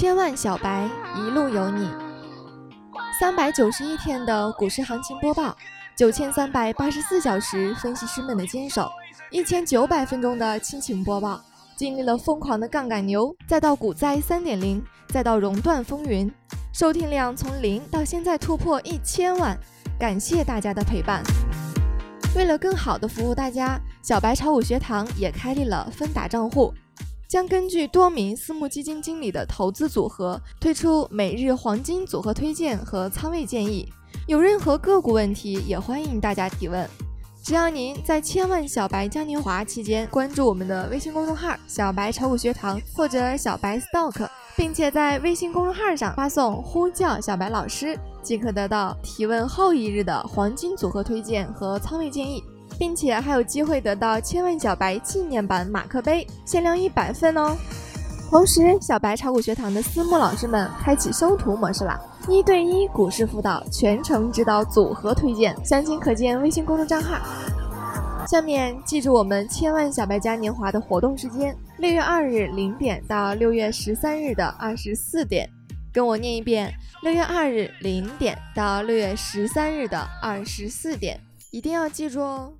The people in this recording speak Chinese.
千万小白一路有你，三百九十一天的股市行情播报，九千三百八十四小时分析师们的坚守，一千九百分钟的亲情播报，经历了疯狂的杠杆牛，再到股灾三点零，再到熔断风云，收听量从零到现在突破一千万，感谢大家的陪伴。为了更好的服务大家，小白炒股学堂也开立了分打账户，将根据多名私募基金经理的投资组合，推出每日黄金组合推荐和仓位建议。有任何个股问题，也欢迎大家提问。只要您在千万小白嘉年华期间关注我们的微信公众号“小白炒股学堂”或者“小白 Stock”，并且在微信公众号上发送“呼叫小白老师”，即可得到提问后一日的黄金组合推荐和仓位建议，并且还有机会得到千万小白纪念版马克杯，限量一百份哦。同时，小白炒股学堂的私募老师们开启收徒模式啦！一对一股市辅导，全程指导组合推荐，详情可见微信公众账号。下面记住我们千万小白嘉年华的活动时间：六月二日零点到六月十三日的二十四点。跟我念一遍：六月二日零点到六月十三日的二十四点，一定要记住哦。